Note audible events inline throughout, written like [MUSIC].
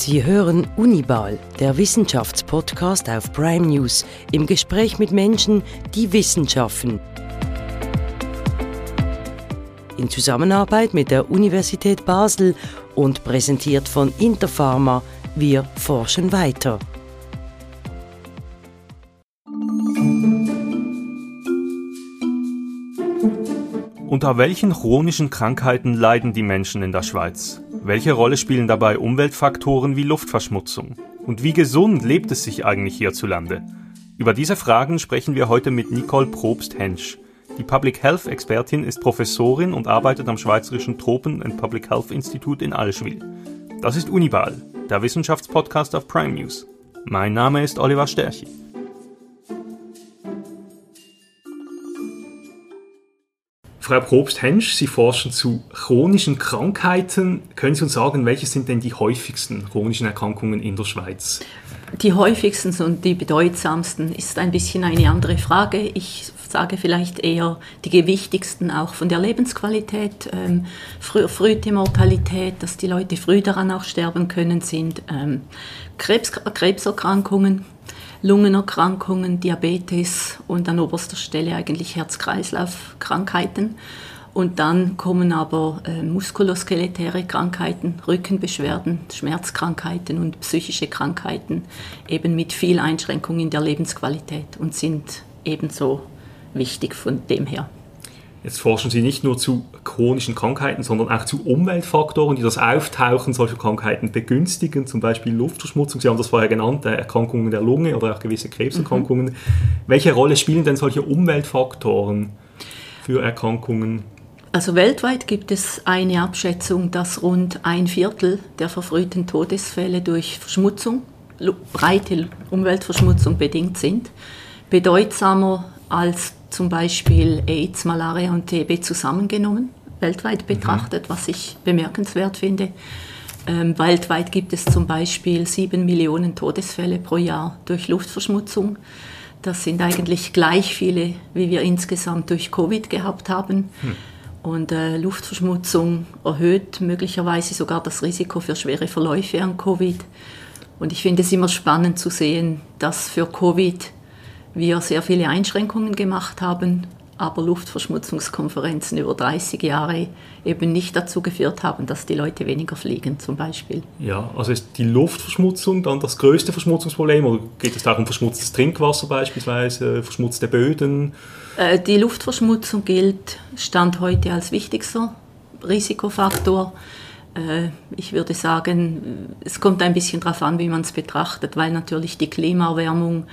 Sie hören Unibal, der Wissenschaftspodcast auf Prime News, im Gespräch mit Menschen, die Wissenschaften. In Zusammenarbeit mit der Universität Basel und präsentiert von Interpharma, wir forschen weiter. Unter welchen chronischen Krankheiten leiden die Menschen in der Schweiz? Welche Rolle spielen dabei Umweltfaktoren wie Luftverschmutzung? Und wie gesund lebt es sich eigentlich hierzulande? Über diese Fragen sprechen wir heute mit Nicole Probst-Hensch. Die Public Health Expertin ist Professorin und arbeitet am Schweizerischen Tropen- and Public Health Institute in Allschwil. Das ist Unibal, der Wissenschaftspodcast auf Prime News. Mein Name ist Oliver Sterchi. Frau Probst-Hensch, Sie forschen zu chronischen Krankheiten. Können Sie uns sagen, welche sind denn die häufigsten chronischen Erkrankungen in der Schweiz? Die häufigsten und die bedeutsamsten ist ein bisschen eine andere Frage. Ich sage vielleicht eher die gewichtigsten auch von der Lebensqualität. Ähm, früh, frühe Mortalität, dass die Leute früh daran auch sterben können, sind ähm, Krebs, Krebserkrankungen, Lungenerkrankungen, Diabetes und an oberster Stelle eigentlich Herz-Kreislauf-Krankheiten. Und dann kommen aber äh, muskuloskeletäre Krankheiten, Rückenbeschwerden, Schmerzkrankheiten und psychische Krankheiten eben mit viel Einschränkung in der Lebensqualität und sind ebenso wichtig von dem her. Jetzt forschen Sie nicht nur zu chronischen Krankheiten, sondern auch zu Umweltfaktoren, die das Auftauchen solcher Krankheiten begünstigen, zum Beispiel Luftverschmutzung. Sie haben das vorher genannt, Erkrankungen der Lunge oder auch gewisse Krebserkrankungen. Mhm. Welche Rolle spielen denn solche Umweltfaktoren für Erkrankungen? Also weltweit gibt es eine Abschätzung, dass rund ein Viertel der verfrühten Todesfälle durch Verschmutzung, breite Umweltverschmutzung bedingt sind. Bedeutsamer als zum Beispiel AIDS, Malaria und TB zusammengenommen, weltweit mhm. betrachtet, mhm. was ich bemerkenswert finde. Ähm, weltweit gibt es zum Beispiel sieben Millionen Todesfälle pro Jahr durch Luftverschmutzung. Das sind eigentlich gleich viele, wie wir insgesamt durch Covid gehabt haben. Hm. Und äh, Luftverschmutzung erhöht möglicherweise sogar das Risiko für schwere Verläufe an Covid. Und ich finde es immer spannend zu sehen, dass für Covid wir sehr viele Einschränkungen gemacht haben, aber Luftverschmutzungskonferenzen über 30 Jahre eben nicht dazu geführt haben, dass die Leute weniger fliegen zum Beispiel. Ja, also ist die Luftverschmutzung dann das größte Verschmutzungsproblem oder geht es auch um verschmutztes Trinkwasser beispielsweise, verschmutzte Böden? Äh, die Luftverschmutzung gilt Stand heute als wichtigster Risikofaktor. Äh, ich würde sagen, es kommt ein bisschen darauf an, wie man es betrachtet, weil natürlich die Klimaerwärmung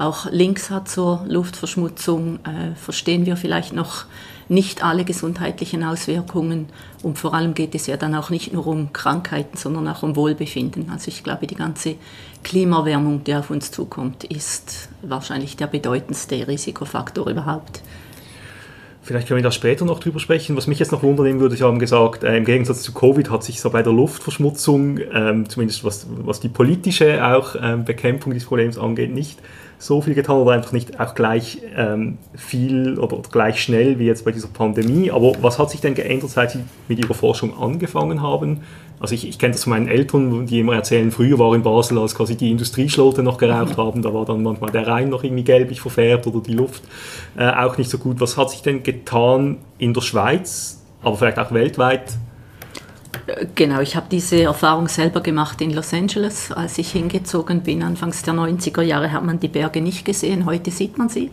auch Links hat zur Luftverschmutzung, äh, verstehen wir vielleicht noch nicht alle gesundheitlichen Auswirkungen. Und vor allem geht es ja dann auch nicht nur um Krankheiten, sondern auch um Wohlbefinden. Also ich glaube, die ganze Klimaerwärmung, die auf uns zukommt, ist wahrscheinlich der bedeutendste Risikofaktor überhaupt. Vielleicht können wir da später noch drüber sprechen. Was mich jetzt noch wundern würde, Sie haben gesagt, äh, im Gegensatz zu Covid hat sich so bei der Luftverschmutzung, ähm, zumindest was, was die politische auch ähm, Bekämpfung dieses Problems angeht, nicht so viel getan oder einfach nicht auch gleich ähm, viel oder, oder, gleich schnell wie jetzt bei dieser Pandemie. Aber was hat sich denn geändert, seit Sie mit Ihrer Forschung angefangen haben? Also ich, ich kenne das von meinen Eltern, die immer erzählen, früher war in Basel, als quasi die Industrieschlote noch geraucht haben, da war dann manchmal der Rhein noch irgendwie gelblich verfärbt oder die Luft äh, auch nicht so gut. Was hat sich denn getan in der Schweiz, aber vielleicht auch weltweit, Genau, ich habe diese Erfahrung selber gemacht in Los Angeles, als ich hingezogen bin. Anfangs der 90er Jahre hat man die Berge nicht gesehen, heute sieht man sie.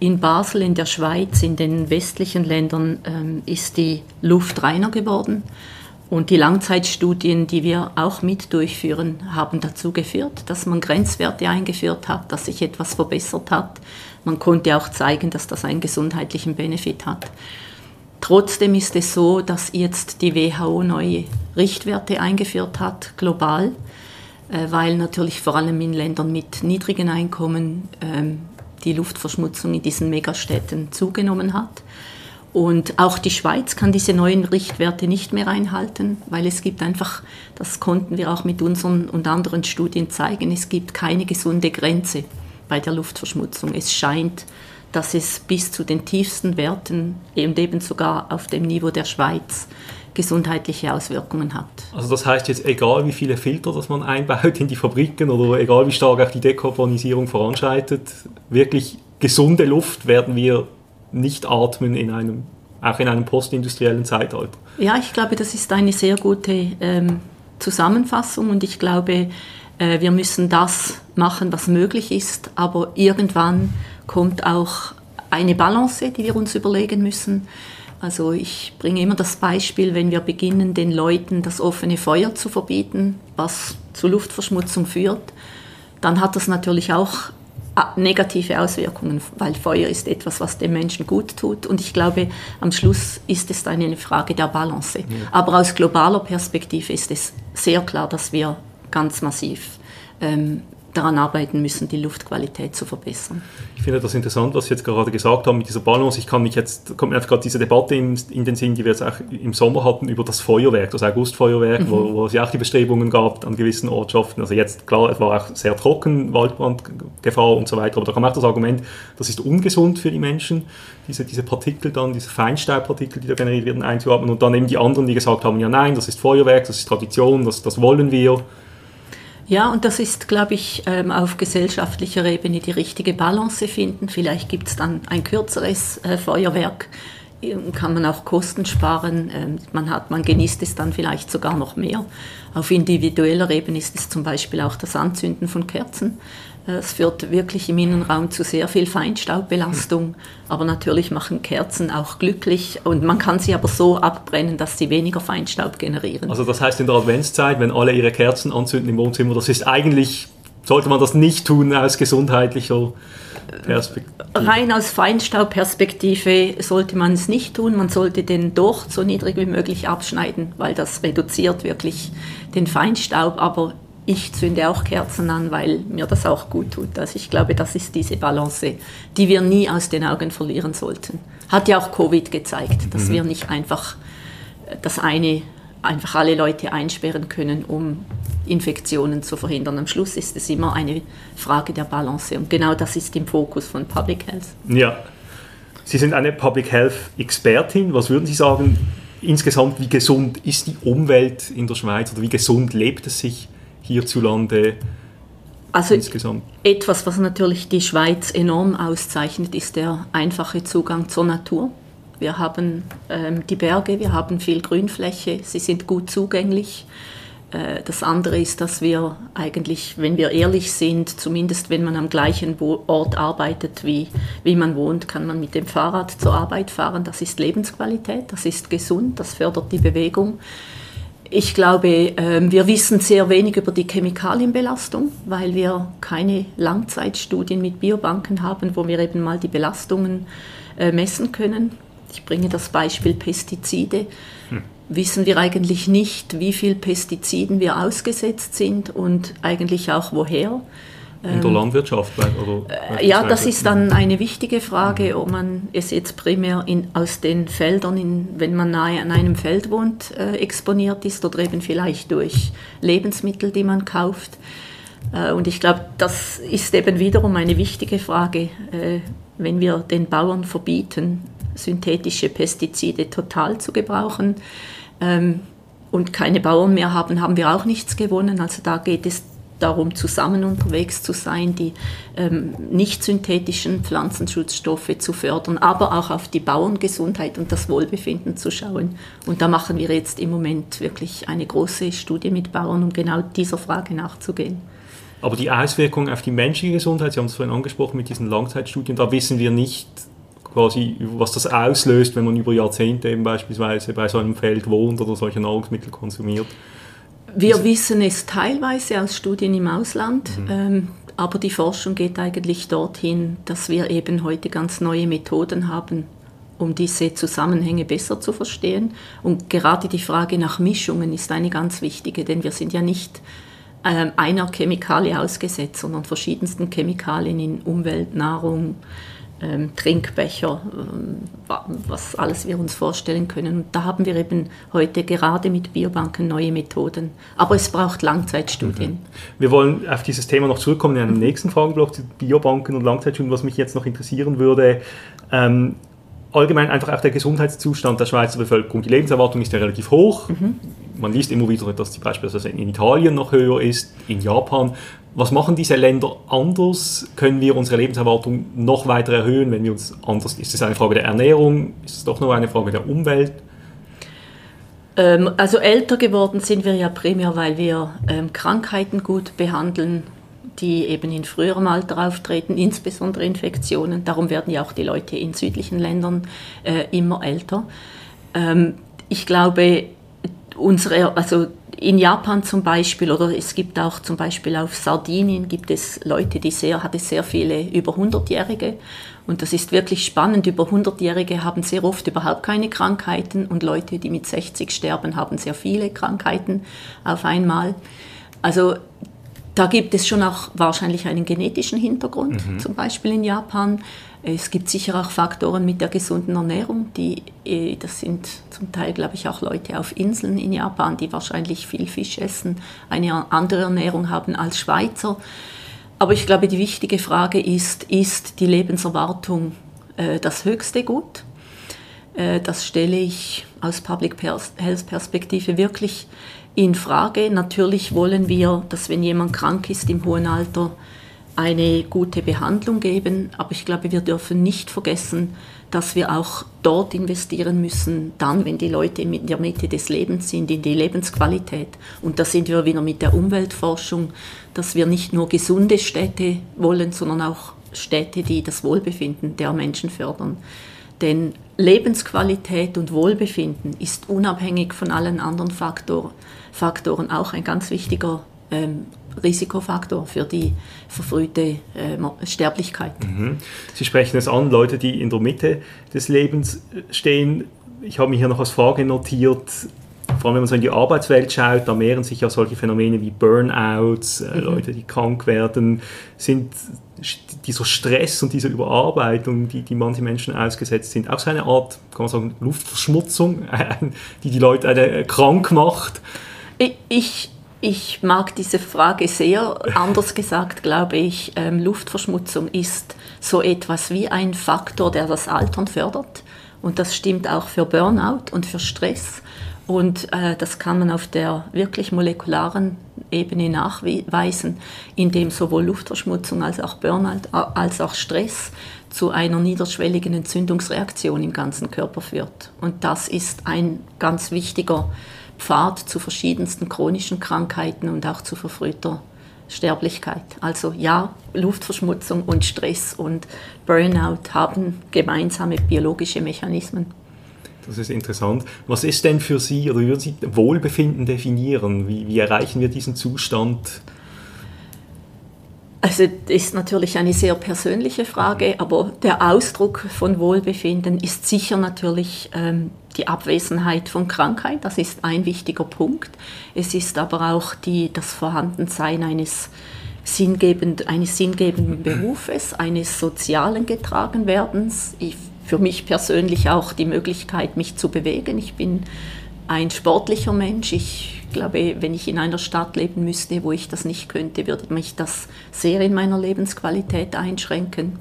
In Basel, in der Schweiz, in den westlichen Ländern ähm, ist die Luft reiner geworden. Und die Langzeitstudien, die wir auch mit durchführen, haben dazu geführt, dass man Grenzwerte eingeführt hat, dass sich etwas verbessert hat. Man konnte auch zeigen, dass das einen gesundheitlichen Benefit hat. Trotzdem ist es so, dass jetzt die WHO neue Richtwerte eingeführt hat, global, äh, weil natürlich vor allem in Ländern mit niedrigen Einkommen ähm, die Luftverschmutzung in diesen Megastädten zugenommen hat. Und auch die Schweiz kann diese neuen Richtwerte nicht mehr einhalten, weil es gibt einfach, das konnten wir auch mit unseren und anderen Studien zeigen, es gibt keine gesunde Grenze bei der Luftverschmutzung. Es scheint dass es bis zu den tiefsten Werten und eben sogar auf dem Niveau der Schweiz gesundheitliche Auswirkungen hat. Also das heißt jetzt, egal wie viele Filter das man einbaut in die Fabriken oder egal wie stark auch die Dekarbonisierung voranschreitet, wirklich gesunde Luft werden wir nicht atmen in einem, auch in einem postindustriellen Zeitalter. Ja, ich glaube, das ist eine sehr gute ähm, Zusammenfassung und ich glaube, äh, wir müssen das machen, was möglich ist, aber irgendwann kommt auch eine Balance, die wir uns überlegen müssen. Also ich bringe immer das Beispiel, wenn wir beginnen, den Leuten das offene Feuer zu verbieten, was zu Luftverschmutzung führt, dann hat das natürlich auch äh, negative Auswirkungen, weil Feuer ist etwas, was dem Menschen gut tut. Und ich glaube, am Schluss ist es eine Frage der Balance. Ja. Aber aus globaler Perspektive ist es sehr klar, dass wir ganz massiv ähm, daran arbeiten müssen, die Luftqualität zu verbessern. Ich finde das interessant, was Sie jetzt gerade gesagt haben mit dieser Balance. Ich kann mich jetzt, kommt mir einfach gerade diese Debatte in, in den Sinn, die wir jetzt auch im Sommer hatten über das Feuerwerk, das Augustfeuerwerk, mhm. wo, wo es ja auch die Bestrebungen gab an gewissen Ortschaften. Also jetzt, klar, es war auch sehr trocken, Waldbrandgefahr und so weiter, aber da kam auch das Argument, das ist ungesund für die Menschen, diese, diese Partikel dann, diese Feinstaubpartikel, die da generiert werden, einzuatmen und dann eben die anderen, die gesagt haben, ja nein, das ist Feuerwerk, das ist Tradition, das, das wollen wir. Ja, und das ist, glaube ich, ähm, auf gesellschaftlicher Ebene die richtige Balance finden. Vielleicht gibt es dann ein kürzeres äh, Feuerwerk, ähm, kann man auch Kosten sparen, ähm, man, hat, man genießt es dann vielleicht sogar noch mehr. Auf individueller Ebene ist es zum Beispiel auch das Anzünden von Kerzen. Es führt wirklich im Innenraum zu sehr viel Feinstaubbelastung, aber natürlich machen Kerzen auch glücklich und man kann sie aber so abbrennen, dass sie weniger Feinstaub generieren. Also das heißt in der Adventszeit, wenn alle ihre Kerzen anzünden im Wohnzimmer, das ist eigentlich, sollte man das nicht tun aus gesundheitlicher Perspektive? Rein aus Feinstaubperspektive sollte man es nicht tun. Man sollte den Docht so niedrig wie möglich abschneiden, weil das reduziert wirklich den Feinstaub, aber ich zünde auch Kerzen an, weil mir das auch gut tut. Also ich glaube, das ist diese Balance, die wir nie aus den Augen verlieren sollten. Hat ja auch Covid gezeigt, dass mhm. wir nicht einfach das eine, einfach alle Leute einsperren können, um Infektionen zu verhindern. Am Schluss ist es immer eine Frage der Balance und genau das ist im Fokus von Public Health. Ja, Sie sind eine Public Health Expertin. Was würden Sie sagen, insgesamt, wie gesund ist die Umwelt in der Schweiz oder wie gesund lebt es sich hierzulande also insgesamt? Etwas, was natürlich die Schweiz enorm auszeichnet, ist der einfache Zugang zur Natur. Wir haben ähm, die Berge, wir haben viel Grünfläche, sie sind gut zugänglich. Äh, das andere ist, dass wir eigentlich, wenn wir ehrlich sind, zumindest wenn man am gleichen Ort arbeitet, wie, wie man wohnt, kann man mit dem Fahrrad zur Arbeit fahren. Das ist Lebensqualität, das ist gesund, das fördert die Bewegung. Ich glaube, ähm, wir wissen sehr wenig über die Chemikalienbelastung, weil wir keine Langzeitstudien mit Biobanken haben, wo wir eben mal die Belastungen äh, messen können. Ich bringe das Beispiel Pestizide. Hm. Wissen wir eigentlich nicht, wie viel Pestiziden wir ausgesetzt sind und eigentlich auch woher. In der ähm, Landwirtschaft? Oder äh, ja, das ist dann eine wichtige Frage, ob man es jetzt primär in, aus den Feldern, in, wenn man nahe an einem Feld wohnt, äh, exponiert ist oder eben vielleicht durch Lebensmittel, die man kauft. Äh, und ich glaube, das ist eben wiederum eine wichtige Frage, äh, wenn wir den Bauern verbieten, synthetische Pestizide total zu gebrauchen. Ähm, und keine Bauern mehr haben, haben wir auch nichts gewonnen. Also da geht es darum, zusammen unterwegs zu sein, die ähm, nicht synthetischen Pflanzenschutzstoffe zu fördern, aber auch auf die Bauerngesundheit und das Wohlbefinden zu schauen. Und da machen wir jetzt im Moment wirklich eine große Studie mit Bauern, um genau dieser Frage nachzugehen. Aber die Auswirkungen auf die menschliche Gesundheit, Sie haben es vorhin angesprochen mit diesen Langzeitstudien, da wissen wir nicht quasi, was das auslöst, wenn man über Jahrzehnte eben beispielsweise bei so einem Feld wohnt oder solche Nahrungsmittel konsumiert. Wir wissen es teilweise aus Studien im Ausland, mhm. ähm, aber die Forschung geht eigentlich dorthin, dass wir eben heute ganz neue Methoden haben, um diese Zusammenhänge besser zu verstehen. Und gerade die Frage nach Mischungen ist eine ganz wichtige, denn wir sind ja nicht ähm, einer Chemikalie ausgesetzt, sondern verschiedensten Chemikalien in Umwelt, Nahrung, ähm, Trinkbecher, ähm, was alles wir uns vorstellen können. Und da haben wir eben heute gerade mit Biobanken neue Methoden. Aber es braucht Langzeitstudien. Mhm. Wir wollen auf dieses Thema noch zurückkommen in einem nächsten Fragenblock, zu Biobanken und Langzeitstudien. Was mich jetzt noch interessieren würde, ähm, allgemein einfach auch der Gesundheitszustand der Schweizer Bevölkerung. Die Lebenserwartung ist ja relativ hoch. Mhm. Man liest immer wieder, dass die beispielsweise in Italien noch höher ist, in Japan. Was machen diese Länder anders? Können wir unsere Lebenserwartung noch weiter erhöhen, wenn wir uns anders? Ist es eine Frage der Ernährung? Ist es doch nur eine Frage der Umwelt? Ähm, also älter geworden sind wir ja primär, weil wir ähm, Krankheiten gut behandeln, die eben in früherem Alter auftreten, insbesondere Infektionen. Darum werden ja auch die Leute in südlichen Ländern äh, immer älter. Ähm, ich glaube, unsere, also in Japan zum Beispiel oder es gibt auch zum Beispiel auf Sardinien gibt es Leute, die sehr, hat es sehr viele über 100-Jährige und das ist wirklich spannend. Über 100-Jährige haben sehr oft überhaupt keine Krankheiten und Leute, die mit 60 sterben, haben sehr viele Krankheiten auf einmal. Also da gibt es schon auch wahrscheinlich einen genetischen Hintergrund, mhm. zum Beispiel in Japan. Es gibt sicher auch Faktoren mit der gesunden Ernährung, die, äh, das sind zum Teil, glaube ich, auch Leute auf Inseln in Japan, die wahrscheinlich viel Fisch essen, eine andere Ernährung haben als Schweizer. Aber ich glaube, die wichtige Frage ist, ist die Lebenserwartung äh, das höchste Gut? Äh, das stelle ich aus Public Health Perspektive wirklich in Frage. Natürlich wollen wir, dass wenn jemand krank ist im hohen Alter, eine gute Behandlung geben. Aber ich glaube, wir dürfen nicht vergessen, dass wir auch dort investieren müssen, dann, wenn die Leute in der Mitte des Lebens sind, in die Lebensqualität. Und da sind wir wieder mit der Umweltforschung, dass wir nicht nur gesunde Städte wollen, sondern auch Städte, die das Wohlbefinden der Menschen fördern. Denn Lebensqualität und Wohlbefinden ist unabhängig von allen anderen Faktor, Faktoren auch ein ganz wichtiger ähm, Risikofaktor für die verfrühte äh, Sterblichkeit. Mhm. Sie sprechen es an, Leute, die in der Mitte des Lebens stehen. Ich habe mir hier noch als Frage notiert, vor allem wenn man so in die Arbeitswelt schaut, da mehren sich ja solche Phänomene wie Burnouts, äh, mhm. Leute, die krank werden, sind dieser Stress und diese Überarbeitung, die, die manche Menschen ausgesetzt sind, auch so eine Art, kann man sagen, Luftverschmutzung, [LAUGHS] die die Leute äh, krank macht. Ich, ich mag diese Frage sehr. Anders gesagt, glaube ich, ähm, Luftverschmutzung ist so etwas wie ein Faktor, der das Altern fördert. Und das stimmt auch für Burnout und für Stress. Und äh, das kann man auf der wirklich molekularen Ebene nachweisen, indem sowohl Luftverschmutzung als auch Burnout als auch Stress zu einer niederschwelligen Entzündungsreaktion im ganzen Körper führt. Und das ist ein ganz wichtiger Pfad zu verschiedensten chronischen Krankheiten und auch zu verfrühter Sterblichkeit. Also ja, Luftverschmutzung und Stress und Burnout haben gemeinsame biologische Mechanismen. Das ist interessant. Was ist denn für Sie oder wie würden Sie Wohlbefinden definieren? Wie, wie erreichen wir diesen Zustand? Also das ist natürlich eine sehr persönliche Frage, aber der Ausdruck von Wohlbefinden ist sicher natürlich ähm, die Abwesenheit von Krankheit. Das ist ein wichtiger Punkt. Es ist aber auch die, das Vorhandensein eines, sinngebend, eines sinngebenden [CLEARS THROAT] Berufes, eines sozialen Getragenwerdens. Ich, für mich persönlich auch die Möglichkeit, mich zu bewegen. Ich bin ein sportlicher Mensch. Ich glaube, wenn ich in einer Stadt leben müsste, wo ich das nicht könnte, würde mich das sehr in meiner Lebensqualität einschränken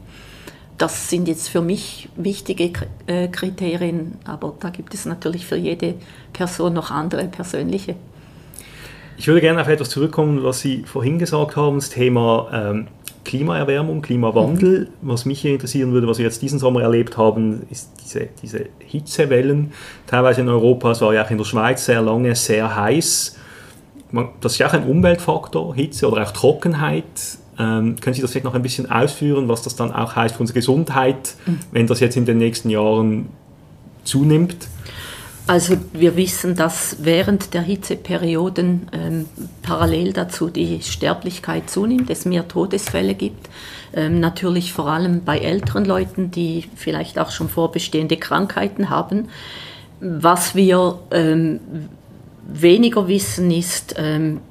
das sind jetzt für mich wichtige äh, Kriterien, aber da gibt es natürlich für jede Person noch andere persönliche. Ich würde gerne auf etwas zurückkommen, was Sie vorhin gesagt haben, das Thema ähm, Klimaerwärmung, Klimawandel. Mhm. Was mich hier interessieren würde, was wir jetzt diesen Sommer erlebt haben, ist diese, diese Hitzewellen. Teilweise in Europa, es war ja auch in der Schweiz sehr lange sehr heiß. Das ist ja auch ein Umweltfaktor, Hitze oder auch Trockenheit. Ähm, können Sie das vielleicht noch ein bisschen ausführen, was das dann auch heißt für unsere Gesundheit, mhm. wenn das jetzt in den nächsten Jahren zunimmt? Also wir wissen, dass während der Hitzeperioden ähm, parallel dazu die Sterblichkeit zunimmt, es mehr Todesfälle gibt. Ähm, natürlich vor allem bei älteren Leuten, die vielleicht auch schon vorbestehende Krankheiten haben. Was wir ähm, weniger wissen ist, ähm,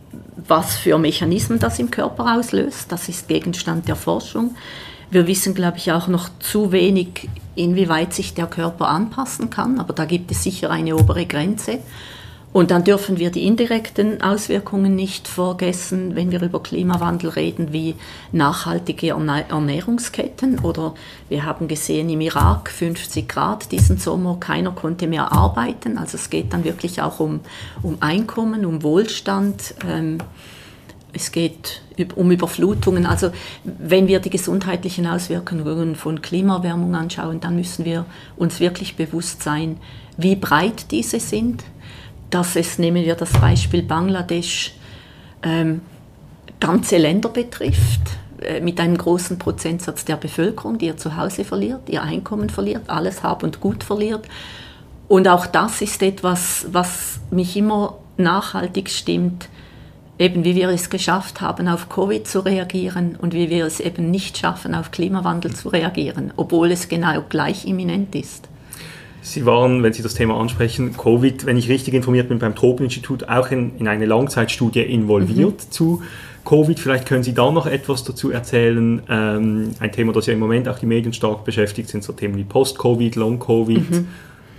was für Mechanismen das im Körper auslöst. Das ist Gegenstand der Forschung. Wir wissen, glaube ich, auch noch zu wenig, inwieweit sich der Körper anpassen kann, aber da gibt es sicher eine obere Grenze. Und dann dürfen wir die indirekten Auswirkungen nicht vergessen, wenn wir über Klimawandel reden, wie nachhaltige Ernährungsketten. Oder wir haben gesehen im Irak 50 Grad diesen Sommer, keiner konnte mehr arbeiten. Also es geht dann wirklich auch um, um Einkommen, um Wohlstand. Ähm, es geht um Überflutungen. Also wenn wir die gesundheitlichen Auswirkungen von Klimaerwärmung anschauen, dann müssen wir uns wirklich bewusst sein, wie breit diese sind dass es, nehmen wir das Beispiel Bangladesch, ähm, ganze Länder betrifft, äh, mit einem großen Prozentsatz der Bevölkerung, die ihr Zuhause verliert, ihr Einkommen verliert, alles Hab und Gut verliert. Und auch das ist etwas, was mich immer nachhaltig stimmt, eben wie wir es geschafft haben, auf Covid zu reagieren und wie wir es eben nicht schaffen, auf Klimawandel zu reagieren, obwohl es genau gleich imminent ist. Sie waren, wenn Sie das Thema ansprechen, Covid, wenn ich richtig informiert bin, beim Tropeninstitut auch in, in eine Langzeitstudie involviert mhm. zu Covid. Vielleicht können Sie da noch etwas dazu erzählen. Ähm, ein Thema, das ja im Moment auch die Medien stark beschäftigt, sind so Themen wie Post-Covid, Long-Covid. Mhm.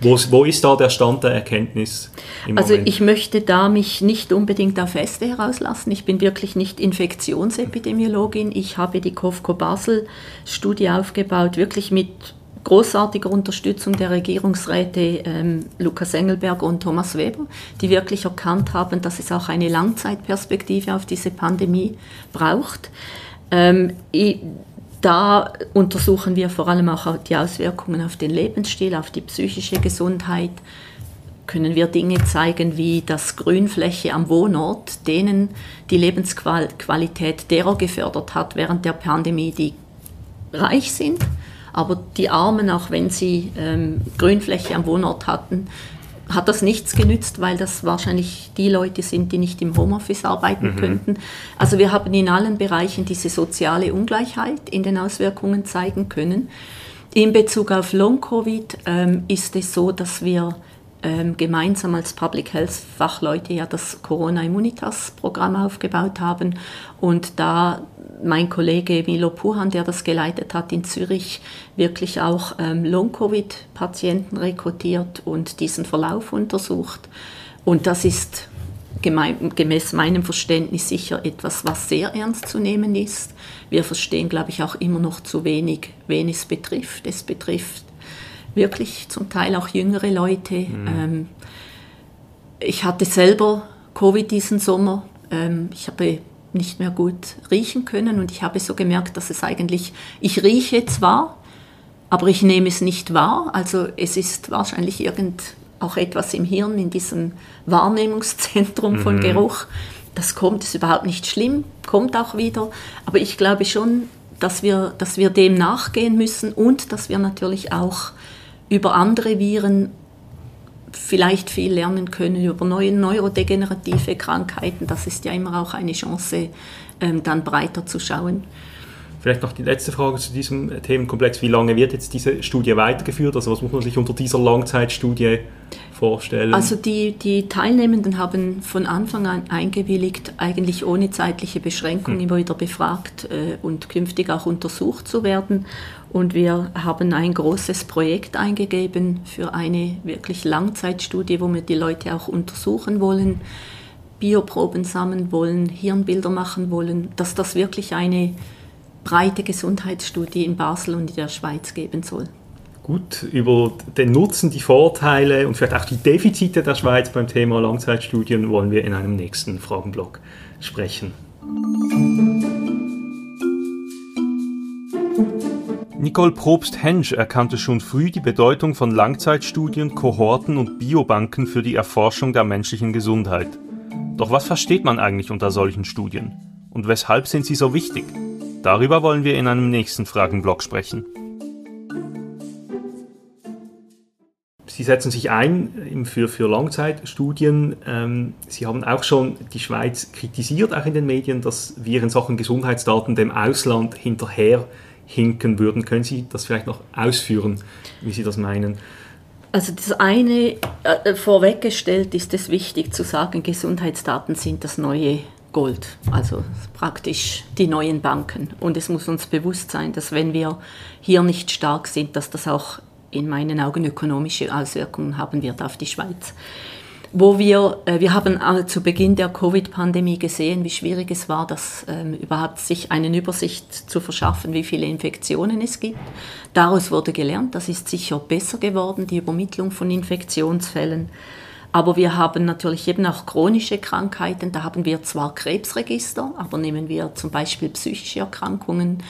Wo, wo, ist da der Stand der Erkenntnis? also Moment? ich möchte da mich nicht unbedingt auf Äste herauslassen. Ich bin wirklich nicht Infektionsepidemiologin. Ich habe die COFCO Basel Studie aufgebaut, wirklich mit großartiger Unterstützung der Regierungsräte ähm, Lukas Engelberg und Thomas Weber, die wirklich erkannt haben, dass es auch eine Langzeitperspektive auf diese Pandemie braucht. Ähm, ich, da untersuchen wir vor allem auch die Auswirkungen auf den Lebensstil, auf die psychische Gesundheit. Können wir Dinge zeigen wie, dass Grünfläche am Wohnort denen die Lebensqualität derer gefördert hat während der Pandemie, die reich sind aber die Armen, auch wenn sie ähm, Grünfläche am Wohnort hatten, hat das nichts genützt, weil das wahrscheinlich die Leute sind, die nicht im Homeoffice arbeiten mhm. könnten. Also wir haben in allen Bereichen diese soziale Ungleichheit in den Auswirkungen zeigen können. In Bezug auf Long-Covid ähm, ist es so, dass wir ähm, gemeinsam als Public Health Fachleute ja das Corona Immunitas Programm aufgebaut haben und da mein Kollege Milo Puhan, der das geleitet hat in Zürich, wirklich auch ähm, Long-Covid-Patienten rekrutiert und diesen Verlauf untersucht. Und das ist gemäß meinem Verständnis sicher etwas, was sehr ernst zu nehmen ist. Wir verstehen, glaube ich, auch immer noch zu wenig, wen es betrifft. Es betrifft wirklich zum Teil auch jüngere Leute. Mhm. Ähm, ich hatte selber Covid diesen Sommer. Ähm, ich habe nicht mehr gut riechen können und ich habe so gemerkt, dass es eigentlich, ich rieche zwar, aber ich nehme es nicht wahr. Also es ist wahrscheinlich irgend auch etwas im Hirn, in diesem Wahrnehmungszentrum mhm. von Geruch. Das kommt, ist überhaupt nicht schlimm, kommt auch wieder. Aber ich glaube schon, dass wir, dass wir dem nachgehen müssen und dass wir natürlich auch über andere Viren vielleicht viel lernen können über neue neurodegenerative Krankheiten. Das ist ja immer auch eine Chance, ähm, dann breiter zu schauen. Vielleicht noch die letzte Frage zu diesem Themenkomplex. Wie lange wird jetzt diese Studie weitergeführt? Also was muss man sich unter dieser Langzeitstudie vorstellen? Also die, die Teilnehmenden haben von Anfang an eingewilligt, eigentlich ohne zeitliche Beschränkung hm. immer wieder befragt äh, und künftig auch untersucht zu werden. Und wir haben ein großes Projekt eingegeben für eine wirklich Langzeitstudie, wo wir die Leute auch untersuchen wollen, Bioproben sammeln wollen, Hirnbilder machen wollen, dass das wirklich eine breite Gesundheitsstudie in Basel und in der Schweiz geben soll. Gut, über den Nutzen, die Vorteile und vielleicht auch die Defizite der Schweiz beim Thema Langzeitstudien wollen wir in einem nächsten Fragenblock sprechen. Nicole Probst-Hensch erkannte schon früh die Bedeutung von Langzeitstudien, Kohorten und Biobanken für die Erforschung der menschlichen Gesundheit. Doch was versteht man eigentlich unter solchen Studien? Und weshalb sind sie so wichtig? Darüber wollen wir in einem nächsten Fragenblock sprechen. Sie setzen sich ein für, für Langzeitstudien. Ähm, Sie haben auch schon die Schweiz kritisiert, auch in den Medien, dass wir in Sachen Gesundheitsdaten dem Ausland hinterherhinken würden. Können Sie das vielleicht noch ausführen, wie Sie das meinen? Also das eine, äh, vorweggestellt ist es wichtig zu sagen, Gesundheitsdaten sind das neue Gold, also praktisch die neuen Banken. Und es muss uns bewusst sein, dass wenn wir hier nicht stark sind, dass das auch in meinen Augen ökonomische Auswirkungen haben wird auf die Schweiz. Wo wir, äh, wir haben zu Beginn der Covid-Pandemie gesehen, wie schwierig es war, das ähm, überhaupt sich eine Übersicht zu verschaffen, wie viele Infektionen es gibt. Daraus wurde gelernt, das ist sicher besser geworden, die Übermittlung von Infektionsfällen. Aber wir haben natürlich eben auch chronische Krankheiten. Da haben wir zwar Krebsregister, aber nehmen wir zum Beispiel psychische Erkrankungen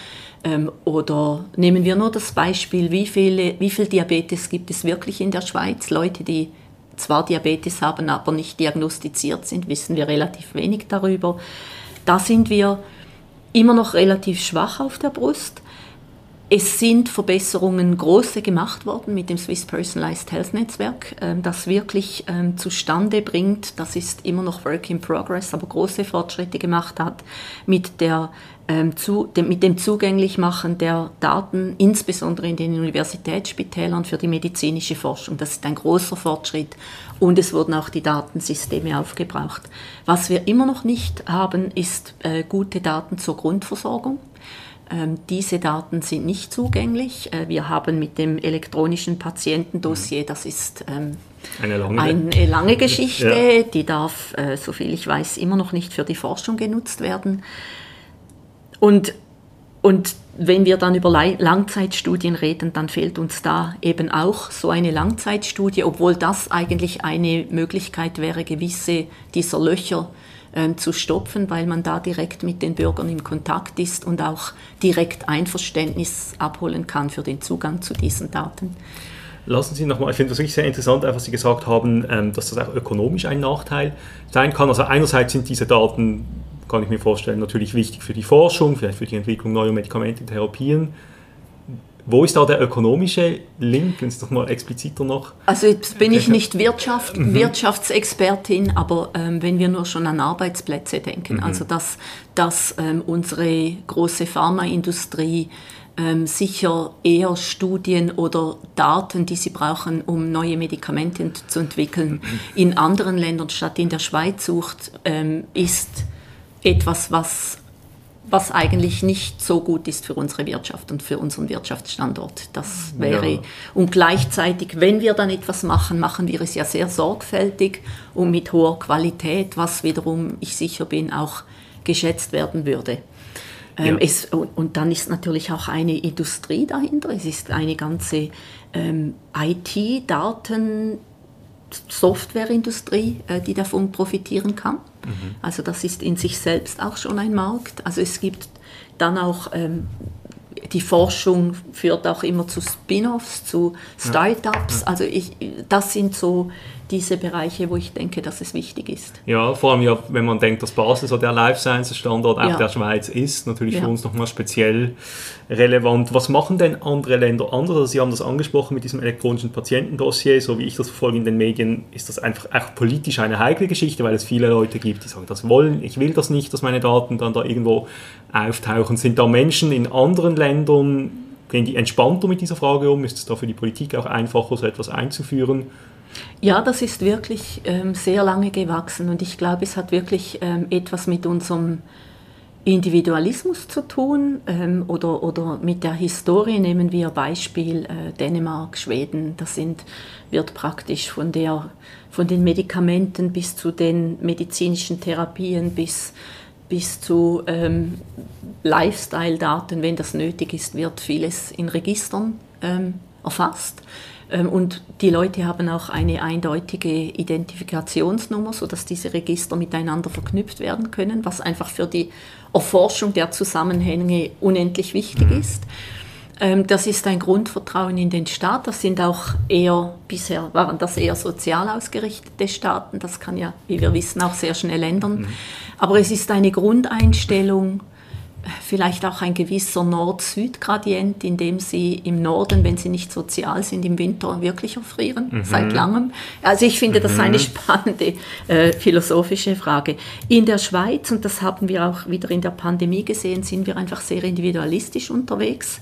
ähm, oder nehmen wir nur das Beispiel, wie, viele, wie viel Diabetes gibt es wirklich in der Schweiz? Leute, die zwar Diabetes haben, aber nicht diagnostiziert sind, wissen wir relativ wenig darüber. Da sind wir immer noch relativ schwach auf der Brust. Es sind Verbesserungen große gemacht worden mit dem Swiss Personalized Health Netzwerk, ähm, das wirklich ähm, zustande bringt, das ist immer noch Work in Progress, aber große Fortschritte gemacht hat mit, der, ähm, mit dem Zugänglichmachen der Daten, insbesondere in den Universitätsspitälern für die medizinische Forschung. Das ist ein großer Fortschritt und es wurden auch die Datensysteme aufgebraucht. Was wir immer noch nicht haben, ist äh, gute Daten zur Grundversorgung. Ähm, diese Daten sind nicht zugänglich. Äh, wir haben mit dem elektronischen Patientendossier, das ist ähm, eine, lange. eine lange, [LAUGHS] Geschichte, ja. die darf, äh, soviel ich weiß, immer noch nicht für die Forschung genutzt werden. Und, und wenn wir dann über Langzeitstudien reden, dann fehlt uns da eben auch so eine Langzeitstudie, obwohl das eigentlich eine Möglichkeit wäre, gewisse dieser Löcher äh, zu stopfen, weil man da direkt mit den Bürgern in Kontakt ist und auch direkt Einverständnis abholen kann für den Zugang zu diesen Daten. Lassen Sie nochmal, ich finde das wirklich sehr interessant, was Sie gesagt haben, ähm, dass das auch ökonomisch ein Nachteil sein kann. Also einerseits sind diese Daten, kann ich mir vorstellen, natürlich wichtig für die Forschung, vielleicht für die Entwicklung neuer Medikamente, Therapien. Wo ist da der ökonomische Link, wenn es doch mal expliziter noch? Also jetzt bin ich nicht Wirtschaft, mhm. Wirtschaftsexpertin, aber ähm, wenn wir nur schon an Arbeitsplätze denken, mhm. also dass, dass ähm, unsere große Pharmaindustrie ähm, sicher eher Studien oder Daten, die sie brauchen, um neue Medikamente zu entwickeln, mhm. in anderen Ländern statt in der Schweiz sucht, ähm, ist etwas, was was eigentlich nicht so gut ist für unsere Wirtschaft und für unseren Wirtschaftsstandort. Das wäre, ja. und gleichzeitig, wenn wir dann etwas machen, machen wir es ja sehr sorgfältig und mit hoher Qualität, was wiederum, ich sicher bin, auch geschätzt werden würde. Ähm, ja. es, und, und, dann ist natürlich auch eine Industrie dahinter. Es ist eine ganze ähm, IT-Daten- Softwareindustrie, äh, die davon profitieren kann. Mhm. Also das ist in sich selbst auch schon ein Markt. Also es gibt dann auch ähm, die Forschung führt auch immer zu Spin-offs, zu Startups. Ja. Also ich, das sind so diese Bereiche, wo ich denke, dass es wichtig ist. Ja, vor allem ja, wenn man denkt, dass Basel so der Life Sciences Standort auch ja. der Schweiz ist, natürlich ja. für uns nochmal speziell relevant. Was machen denn andere Länder anders? Also Sie haben das angesprochen mit diesem elektronischen Patientendossier, so wie ich das verfolge in den Medien, ist das einfach auch politisch eine heikle Geschichte, weil es viele Leute gibt, die sagen, das wollen, ich will das nicht, dass meine Daten dann da irgendwo auftauchen. Sind da Menschen in anderen Ländern, gehen die entspannter mit dieser Frage um? Ist es da für die Politik auch einfacher, so etwas einzuführen? Ja, das ist wirklich ähm, sehr lange gewachsen und ich glaube, es hat wirklich ähm, etwas mit unserem Individualismus zu tun ähm, oder, oder mit der Historie. Nehmen wir Beispiel äh, Dänemark, Schweden. Das sind, wird praktisch von, der, von den Medikamenten bis zu den medizinischen Therapien bis, bis zu ähm, Lifestyle-Daten, wenn das nötig ist, wird vieles in Registern ähm, erfasst. Ähm, und die Leute haben auch eine eindeutige Identifikationsnummer, sodass diese Register miteinander verknüpft werden können, was einfach für die Erforschung der Zusammenhänge unendlich wichtig mhm. ist. Ähm, das ist ein Grundvertrauen in den Staat. Das sind auch eher, bisher waren das eher sozial ausgerichtete Staaten. Das kann ja, wie wir wissen, auch sehr schnell ändern. Mhm. Aber es ist eine Grundeinstellung, vielleicht auch ein gewisser Nord-Süd-Gradient, in dem sie im Norden, wenn sie nicht sozial sind, im Winter wirklich erfrieren, mhm. seit langem. Also ich finde das eine mhm. spannende äh, philosophische Frage. In der Schweiz, und das haben wir auch wieder in der Pandemie gesehen, sind wir einfach sehr individualistisch unterwegs.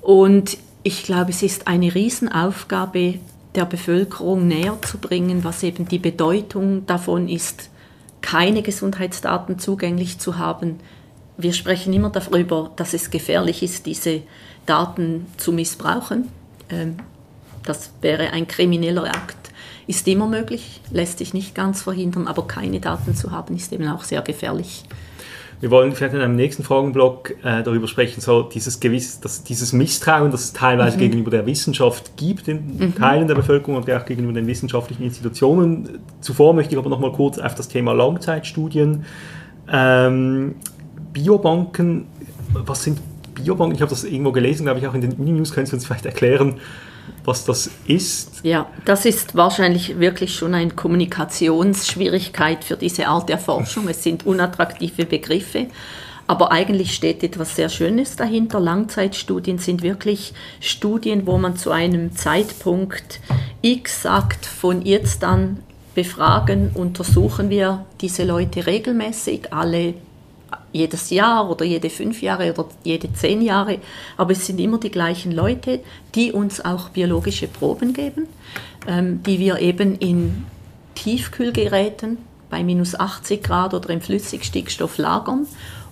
Und ich glaube, es ist eine Riesenaufgabe der Bevölkerung näher zu bringen, was eben die Bedeutung davon ist, keine Gesundheitsdaten zugänglich zu haben, wir sprechen immer darüber, dass es gefährlich ist, diese Daten zu missbrauchen. Ähm, das wäre ein krimineller Akt. ist immer möglich, lässt sich nicht ganz verhindern, aber keine Daten zu haben, ist eben auch sehr gefährlich. Wir wollen vielleicht in einem nächsten Fragenblock äh, darüber sprechen, so dieses, gewiss, dass dieses Misstrauen, das es teilweise mhm. gegenüber der Wissenschaft gibt, in mhm. Teilen der Bevölkerung und auch gegenüber den wissenschaftlichen Institutionen. Zuvor möchte ich aber noch mal kurz auf das Thema Langzeitstudien. Ähm, Biobanken, was sind Biobanken? Ich habe das irgendwo gelesen, glaube ich, auch in den Uni-News. Können Sie uns vielleicht erklären, was das ist? Ja, das ist wahrscheinlich wirklich schon eine Kommunikationsschwierigkeit für diese Art der Forschung. Es sind unattraktive Begriffe. Aber eigentlich steht etwas sehr Schönes dahinter. Langzeitstudien sind wirklich Studien, wo man zu einem Zeitpunkt X sagt, von jetzt an befragen, untersuchen wir diese Leute regelmäßig, alle jedes Jahr oder jede fünf Jahre oder jede zehn Jahre, aber es sind immer die gleichen Leute, die uns auch biologische Proben geben, ähm, die wir eben in Tiefkühlgeräten bei minus 80 Grad oder im Flüssigstickstoff lagern,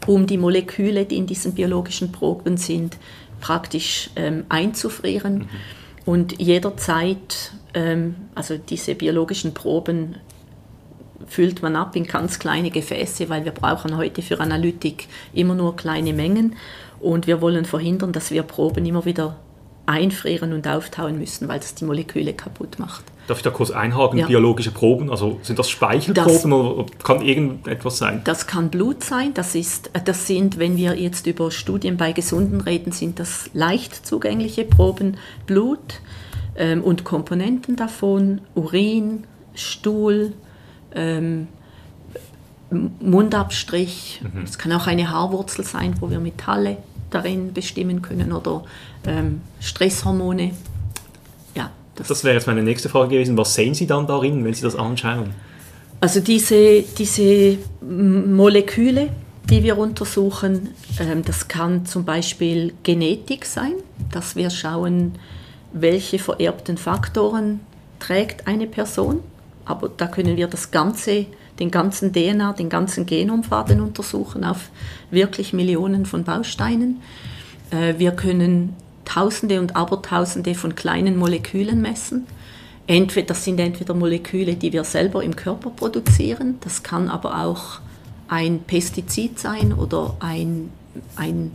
um die Moleküle, die in diesen biologischen Proben sind, praktisch ähm, einzufrieren mhm. und jederzeit, ähm, also diese biologischen Proben füllt man ab in ganz kleine Gefäße, weil wir brauchen heute für Analytik immer nur kleine Mengen und wir wollen verhindern, dass wir Proben immer wieder einfrieren und auftauen müssen, weil das die Moleküle kaputt macht. Darf ich da kurz einhaken? Ja. Biologische Proben, also sind das Speichelproben das, oder kann irgendetwas sein? Das kann Blut sein. Das, ist, das sind, wenn wir jetzt über Studien bei Gesunden reden, sind das leicht zugängliche Proben. Blut ähm, und Komponenten davon, Urin, Stuhl, ähm, Mundabstrich. Mhm. Es kann auch eine Haarwurzel sein, wo wir Metalle darin bestimmen können oder ähm, Stresshormone. Ja, das, das wäre jetzt meine nächste Frage gewesen. Was sehen Sie dann darin, wenn Sie das anschauen? Also diese, diese Moleküle, die wir untersuchen, ähm, das kann zum Beispiel Genetik sein, dass wir schauen, welche vererbten Faktoren trägt eine Person aber da können wir das ganze, den ganzen DNA, den ganzen Genomfaden untersuchen auf wirklich Millionen von Bausteinen. Äh, wir können Tausende und Abertausende von kleinen Molekülen messen. Entweder, das sind entweder Moleküle, die wir selber im Körper produzieren, das kann aber auch ein Pestizid sein oder ein, ein,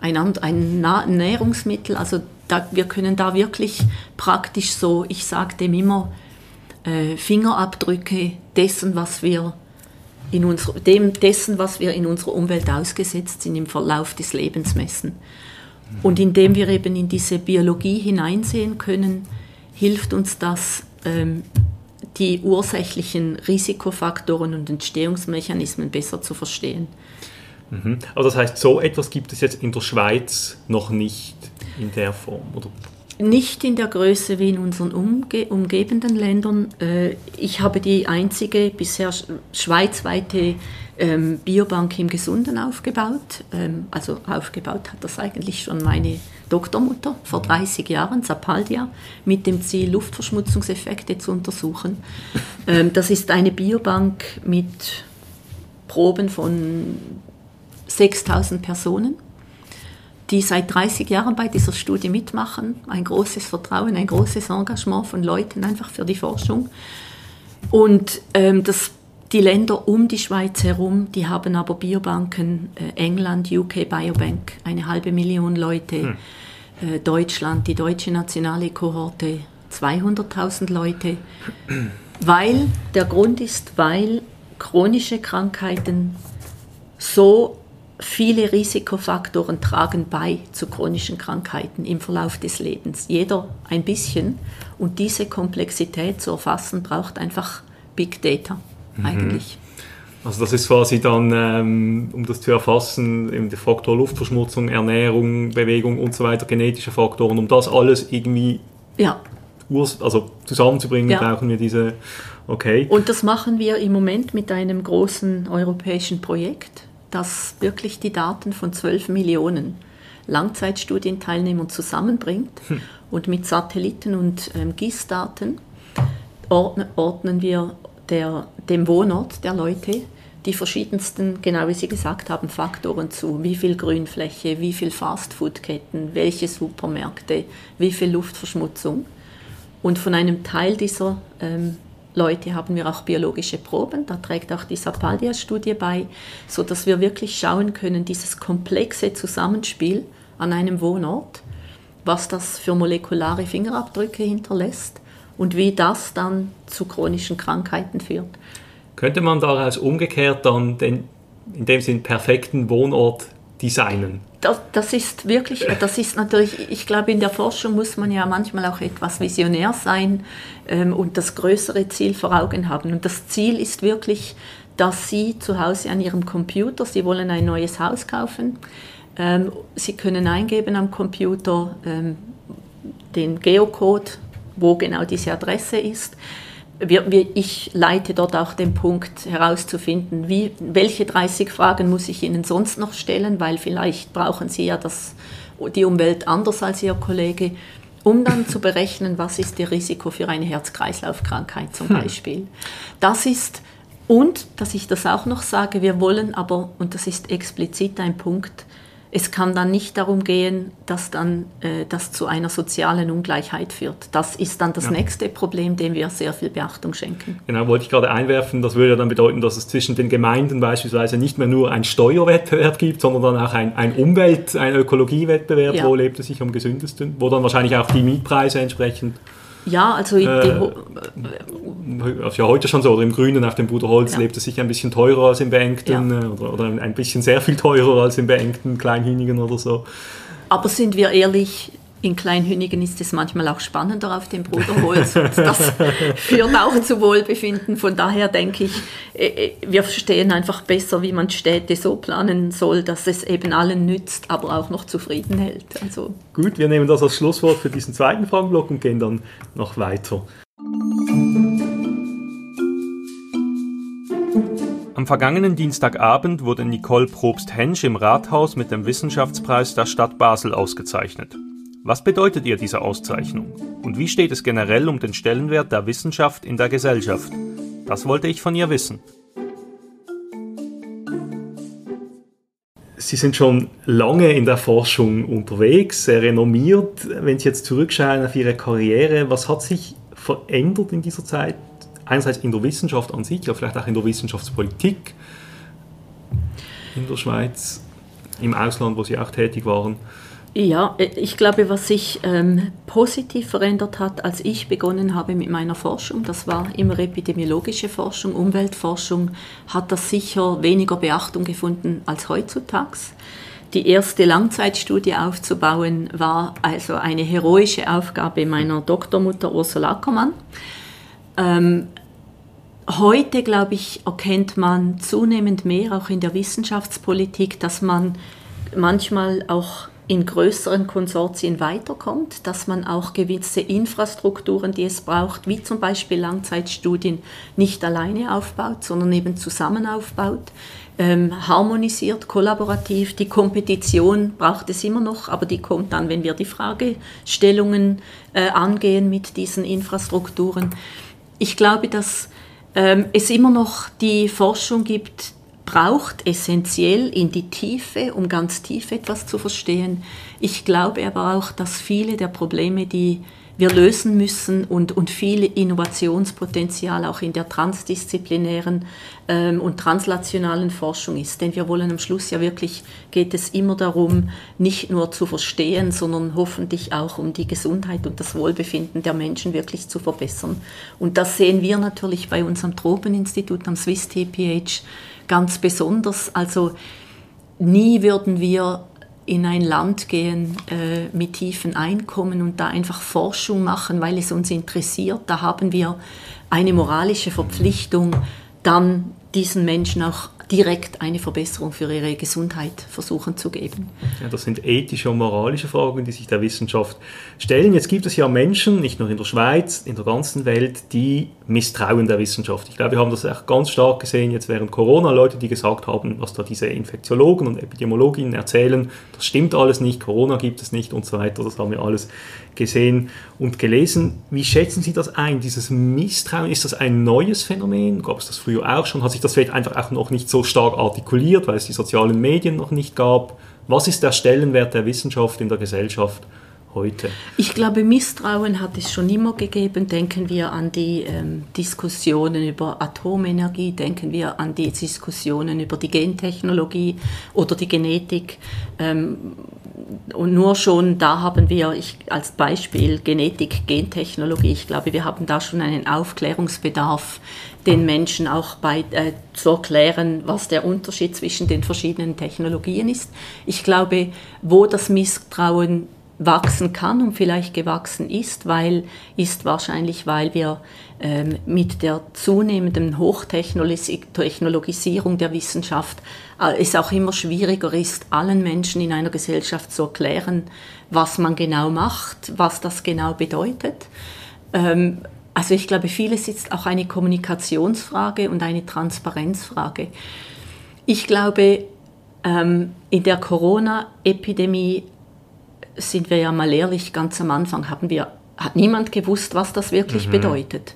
ein, ein Nährungsmittel. Also da, wir können da wirklich praktisch so, ich sage dem immer, äh, Fingerabdrücke dessen, was wir in unser, dem, dessen, was wir in unserer Umwelt ausgesetzt sind, im Verlauf des Lebens messen. Und indem wir eben in diese Biologie hineinsehen können, hilft uns das, ähm, die ursächlichen Risikofaktoren und Entstehungsmechanismen besser zu verstehen. Mhm. Also das heißt, so etwas gibt es jetzt in der Schweiz noch nicht in der Form, oder? Nicht in der Größe wie in unseren umge umgebenden Ländern. Äh, ich habe die einzige bisher schweizweite ähm, Biobank im Gesunden aufgebaut. Ähm, also aufgebaut hat das eigentlich schon meine Doktormutter vor 30 Jahren, Zapaldia, mit dem Ziel, Luftverschmutzungseffekte zu untersuchen. [LAUGHS] Ähm, das ist eine Biobank mit Proben von 6000 Personen die seit 30 Jahren bei dieser Studie mitmachen. Ein großes Vertrauen, ein großes Engagement von Leuten einfach für die Forschung. Und ähm, das, die Länder um die Schweiz herum, die haben aber Biobanken, äh, England, UK Biobank, eine halbe Million Leute, hm. äh, Deutschland, die deutsche nationale Kohorte, 200.000 Leute, weil der Grund ist, weil chronische Krankheiten so viele Risikofaktoren tragen bei zu chronischen Krankheiten im Verlauf des Lebens. Jeder ein bisschen. Und diese Komplexität zu erfassen, braucht einfach Big Data mhm. eigentlich. Also das ist quasi dann, ähm, um das zu erfassen, eben der Faktor Luftverschmutzung, Ernährung, Bewegung und so weiter, genetische Faktoren, um das alles irgendwie ja. also zusammenzubringen, ja. brauchen wir diese, okay. Und das machen wir im Moment mit einem großen europäischen Projekt das wirklich die Daten von 12 Millionen Langzeitstudienteilnehmern zusammenbringt. Hm. Und mit Satelliten und ähm, GIS-Daten ordnen, ordnen wir der, dem Wohnort der Leute die verschiedensten, genau wie Sie gesagt haben, Faktoren zu. Wie viel Grünfläche, wie viel Fastfood-Ketten, welche Supermärkte, wie viel Luftverschmutzung. Und von einem Teil dieser ähm, Leute haben wir auch biologische Proben, da trägt auch die Sapaldia-Studie bei, sodass wir wirklich schauen können, dieses komplexe Zusammenspiel an einem Wohnort, was das für molekulare Fingerabdrücke hinterlässt und wie das dann zu chronischen Krankheiten führt. Könnte man daraus umgekehrt dann den in dem Sinn perfekten Wohnort designen? Das, das, ist wirklich, das ist natürlich, ich glaube, in der Forschung muss man ja manchmal auch etwas visionär sein ähm, und das größere Ziel vor Augen haben. Und das Ziel ist wirklich, dass Sie zu Hause an Ihrem Computer, Sie wollen ein neues Haus kaufen, ähm, Sie können eingeben am Computer ähm, den Geocode, wo genau diese Adresse ist wir, wir, ich leite dort auch den Punkt herauszufinden, wie, welche 30 Fragen muss ich Ihnen sonst noch stellen, weil vielleicht brauchen Sie ja das, die Umwelt anders als Ihr Kollege, um dann zu berechnen, was ist Ihr Risiko für eine Herz-Kreislauf-Krankheit zum hm. Beispiel. Das ist, und dass ich das auch noch sage, wir wollen aber, und das ist explizit ein Punkt, es kann dann nicht darum gehen, dass dann äh, das zu einer sozialen Ungleichheit führt. Das ist dann das ja. nächste Problem, dem wir sehr viel Beachtung schenken. Genau, wollte ich gerade einwerfen. Das würde dann bedeuten, dass es zwischen den Gemeinden beispielsweise nicht mehr nur einen Steuerwettbewerb gibt, sondern dann auch ein, ein Umwelt-, ein Ökologiewettbewerb, ja. wo lebt es sich am gesündesten, wo dann wahrscheinlich auch die Mietpreise entsprechend ja, also äh, ist ja heute schon so, oder im Grünen auf dem Bruderholz ja. lebt es sicher ein bisschen teurer als im beengten ja. Äh, oder, oder, ein bisschen sehr viel teurer als im beengten Kleinhünigen oder so. Aber sind wir ehrlich, in Kleinhünigen ist es manchmal auch spannender auf dem Bruderholz und das [LAUGHS] führt auch zu Wohlbefinden. Von daher denke ich, äh, äh, wir verstehen einfach besser, wie man Städte so planen soll, dass es eben allen nützt, aber auch noch zufrieden hält. Also Gut, wir nehmen das als Schlusswort für diesen zweiten Fragenblock und gehen dann noch weiter. Am vergangenen Dienstagabend wurde Nicole Probst-Hensch im Rathaus mit dem Wissenschaftspreis der Stadt Basel ausgezeichnet. Was bedeutet ihr diese Auszeichnung? Und wie steht es generell um den Stellenwert der Wissenschaft in der Gesellschaft? Das wollte ich von ihr wissen. Sie sind schon lange in der Forschung unterwegs, sehr renommiert. Wenn Sie jetzt zurückschauen auf Ihre Karriere, was hat sich verändert in dieser Zeit? Einerseits in der Wissenschaft an sich, aber vielleicht auch in der Wissenschaftspolitik in der Schweiz, im Ausland, wo Sie auch tätig waren. Ja, äh, ich glaube, was sich ähm, positiv verändert hat, als ich begonnen habe mit meiner Forschung, das war immer epidemiologische Forschung, Umweltforschung, hat das sicher weniger Beachtung gefunden als heutzutage. Die erste Langzeitstudie aufzubauen war also eine heroische Aufgabe meiner Doktormutter Ursula Ackermann. Ähm, heute, glaube ich, erkennt man zunehmend mehr, auch in der Wissenschaftspolitik, dass man manchmal auch in größeren Konsortien weiterkommt, dass man auch gewisse Infrastrukturen, die es braucht, wie zum Beispiel Langzeitstudien, nicht alleine aufbaut, sondern eben zusammen aufbaut, ähm, harmonisiert, kollaborativ. Die Kompetition braucht es immer noch, aber die kommt dann, wenn wir die Fragestellungen äh, angehen mit diesen Infrastrukturen. Ich glaube, dass ähm, es immer noch die Forschung gibt, braucht essentiell in die Tiefe, um ganz tief etwas zu verstehen. Ich glaube aber auch, dass viele der Probleme, die wir lösen müssen und, und viel Innovationspotenzial auch in der transdisziplinären ähm, und translationalen Forschung ist. Denn wir wollen am Schluss ja wirklich, geht es immer darum, nicht nur zu verstehen, sondern hoffentlich auch um die Gesundheit und das Wohlbefinden der Menschen wirklich zu verbessern. Und das sehen wir natürlich bei unserem Tropeninstitut am Swiss TPH ganz besonders. Also nie würden wir in ein Land gehen äh, mit tiefen Einkommen und da einfach Forschung machen, weil es uns interessiert. Da haben wir eine moralische Verpflichtung, dann diesen Menschen auch direkt eine Verbesserung für ihre Gesundheit versuchen zu geben. Ja, das sind ethische und moralische Fragen, die sich der Wissenschaft stellen. Jetzt gibt es ja Menschen, nicht nur in der Schweiz, in der ganzen Welt, die misstrauen der Wissenschaft. Ich glaube, wir haben das auch ganz stark gesehen jetzt während Corona, Leute, die gesagt haben, was da diese Infektiologen und Epidemiologinnen erzählen, das stimmt alles nicht, Corona gibt es nicht und so weiter, das haben wir alles gesehen und gelesen. Wie schätzen Sie das ein, dieses Misstrauen? Ist das ein neues Phänomen? Gab es das früher auch schon? Hat sich das vielleicht einfach auch noch nicht so stark artikuliert, weil es die sozialen Medien noch nicht gab? Was ist der Stellenwert der Wissenschaft in der Gesellschaft heute? Ich glaube, Misstrauen hat es schon immer gegeben. Denken wir an die ähm, Diskussionen über Atomenergie, denken wir an die Diskussionen über die Gentechnologie oder die Genetik. Ähm, und nur schon da haben wir ich, als Beispiel Genetik, Gentechnologie. Ich glaube, wir haben da schon einen Aufklärungsbedarf, den Menschen auch bei, äh, zu erklären, was der Unterschied zwischen den verschiedenen Technologien ist. Ich glaube, wo das Misstrauen wachsen kann und vielleicht gewachsen ist, weil ist wahrscheinlich, weil wir ähm, mit der zunehmenden Hochtechnologisierung der Wissenschaft äh, es auch immer schwieriger ist, allen Menschen in einer Gesellschaft zu erklären, was man genau macht, was das genau bedeutet. Ähm, also ich glaube, vieles ist auch eine Kommunikationsfrage und eine Transparenzfrage. Ich glaube, ähm, in der Corona-Epidemie sind wir ja mal ehrlich, ganz am Anfang haben wir, hat niemand gewusst, was das wirklich mhm. bedeutet.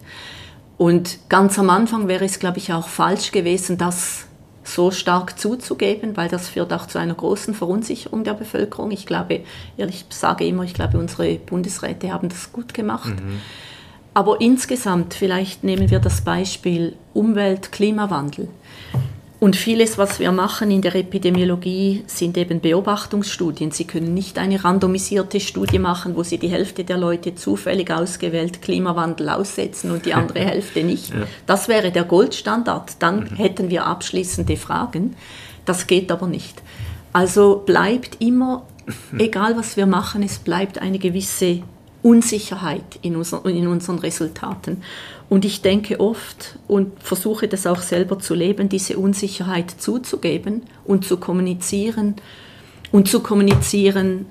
Und ganz am Anfang wäre es, glaube ich, auch falsch gewesen, das so stark zuzugeben, weil das führt auch zu einer großen Verunsicherung der Bevölkerung. Ich glaube, ich sage immer, ich glaube, unsere Bundesräte haben das gut gemacht. Mhm. Aber insgesamt, vielleicht nehmen wir das Beispiel Umwelt, Klimawandel. Und vieles, was wir machen in der Epidemiologie, sind eben Beobachtungsstudien. Sie können nicht eine randomisierte Studie machen, wo Sie die Hälfte der Leute zufällig ausgewählt Klimawandel aussetzen und die andere [LAUGHS] Hälfte nicht. Ja. Das wäre der Goldstandard. Dann mhm. hätten wir abschließende Fragen. Das geht aber nicht. Also bleibt immer, [LAUGHS] egal was wir machen, es bleibt eine gewisse Unsicherheit in, unser, in unseren Resultaten. Und ich denke oft und versuche das auch selber zu leben, diese Unsicherheit zuzugeben und zu kommunizieren. Und zu kommunizieren,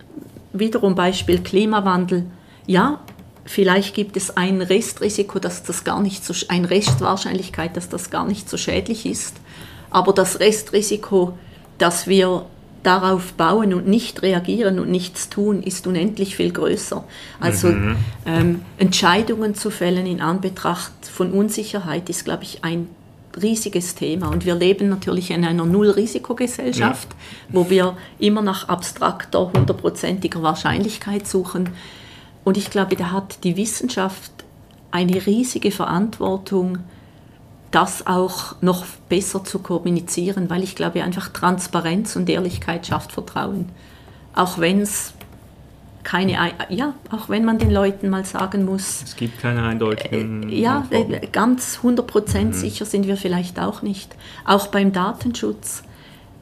wiederum Beispiel Klimawandel, ja, vielleicht gibt es ein Restrisiko, dass das gar nicht so, eine Restwahrscheinlichkeit, dass das gar nicht so schädlich ist. Aber das Restrisiko, dass wir darauf bauen und nicht reagieren und nichts tun, ist unendlich viel größer. Also mhm. ähm, Entscheidungen zu fällen in Anbetracht von Unsicherheit ist, glaube ich, ein riesiges Thema. Und wir leben natürlich in einer Null-Risikogesellschaft, ja. wo wir immer nach abstrakter, hundertprozentiger Wahrscheinlichkeit suchen. Und ich glaube, da hat die Wissenschaft eine riesige Verantwortung, das auch noch besser zu kommunizieren, weil ich glaube einfach Transparenz und Ehrlichkeit schafft Vertrauen. Auch wenn es keine, ja, auch wenn man den Leuten mal sagen muss. Es gibt keine eindeutigen. Äh, ja, äh, ganz 100% mhm. sicher sind wir vielleicht auch nicht. Auch beim Datenschutz.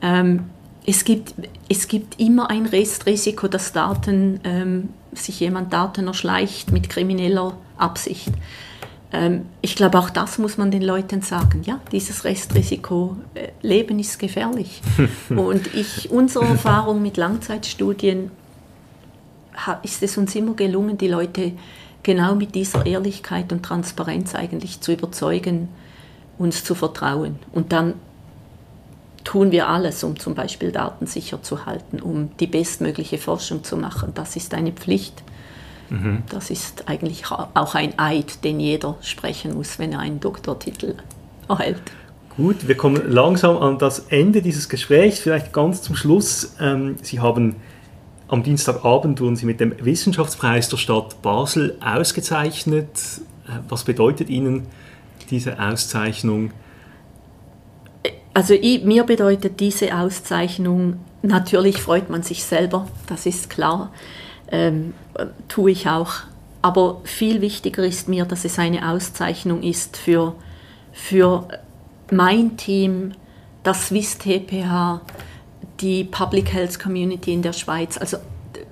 Ähm, es, gibt, es gibt immer ein Restrisiko, dass Daten, ähm, sich jemand Daten erschleicht mit krimineller Absicht. Ähm, ich glaube, auch das muss man den Leuten sagen. Ja, dieses Restrisiko, äh, Leben ist gefährlich. [LAUGHS] Und ich, unsere Erfahrung mit Langzeitstudien ist es uns immer gelungen, die Leute genau mit dieser Ehrlichkeit und Transparenz eigentlich zu überzeugen, uns zu vertrauen. Und dann tun wir alles, um zum Beispiel Daten sicher zu halten, um die bestmögliche Forschung zu machen. Das ist eine Pflicht. Mhm. Das ist eigentlich auch ein Eid, den jeder sprechen muss, wenn er einen Doktortitel erhält. Gut, wir kommen langsam an das Ende dieses Gesprächs. Vielleicht ganz zum Schluss. Ähm, Sie haben am Dienstagabend wurden Sie mit dem Wissenschaftspreis der Stadt Basel ausgezeichnet. Äh, was bedeutet Ihnen diese Auszeichnung? Also ich, mir bedeutet diese Auszeichnung, natürlich freut man sich selber, das ist klar ähm, tue ich auch. Aber viel wichtiger ist mir, dass es eine Auszeichnung ist für, für mein Team, das Swiss TPH, die Public Health Community in der Schweiz. Also,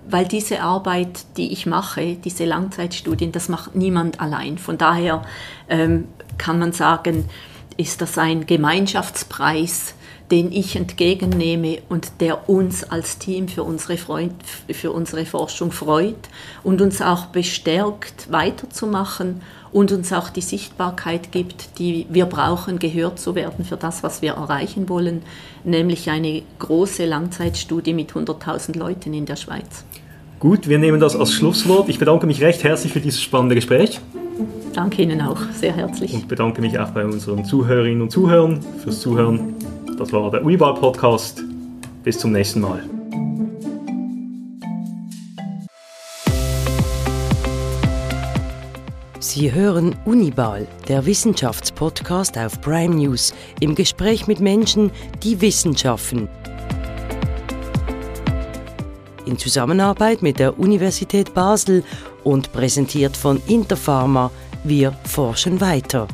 weil diese Arbeit, die ich mache, diese Langzeitstudien, das macht niemand allein. Von daher ähm, kann man sagen, ist das ein Gemeinschaftspreis den ich entgegennehme und der uns als Team für unsere, Freund, für unsere Forschung freut und uns auch bestärkt, weiterzumachen und uns auch die Sichtbarkeit gibt, die wir brauchen, gehört zu werden für das, was wir erreichen wollen, nämlich eine große Langzeitstudie mit 100.000 Leuten in der Schweiz. Gut, wir nehmen das als Schlusswort. Ich bedanke mich recht herzlich für dieses spannende Gespräch. Danke Ihnen auch, sehr herzlich. Und bedanke mich auch bei unseren Zuhörerinnen und Zuhörern fürs Zuhören. Das war der Uniwahl-Podcast. Bis zum nächsten Mal. Sie hören Uniball, der Wissenschaftspodcast auf Prime News, im Gespräch mit Menschen, die Wissenschaften. In Zusammenarbeit mit der Universität Basel und präsentiert von Interpharma. Wir forschen weiter.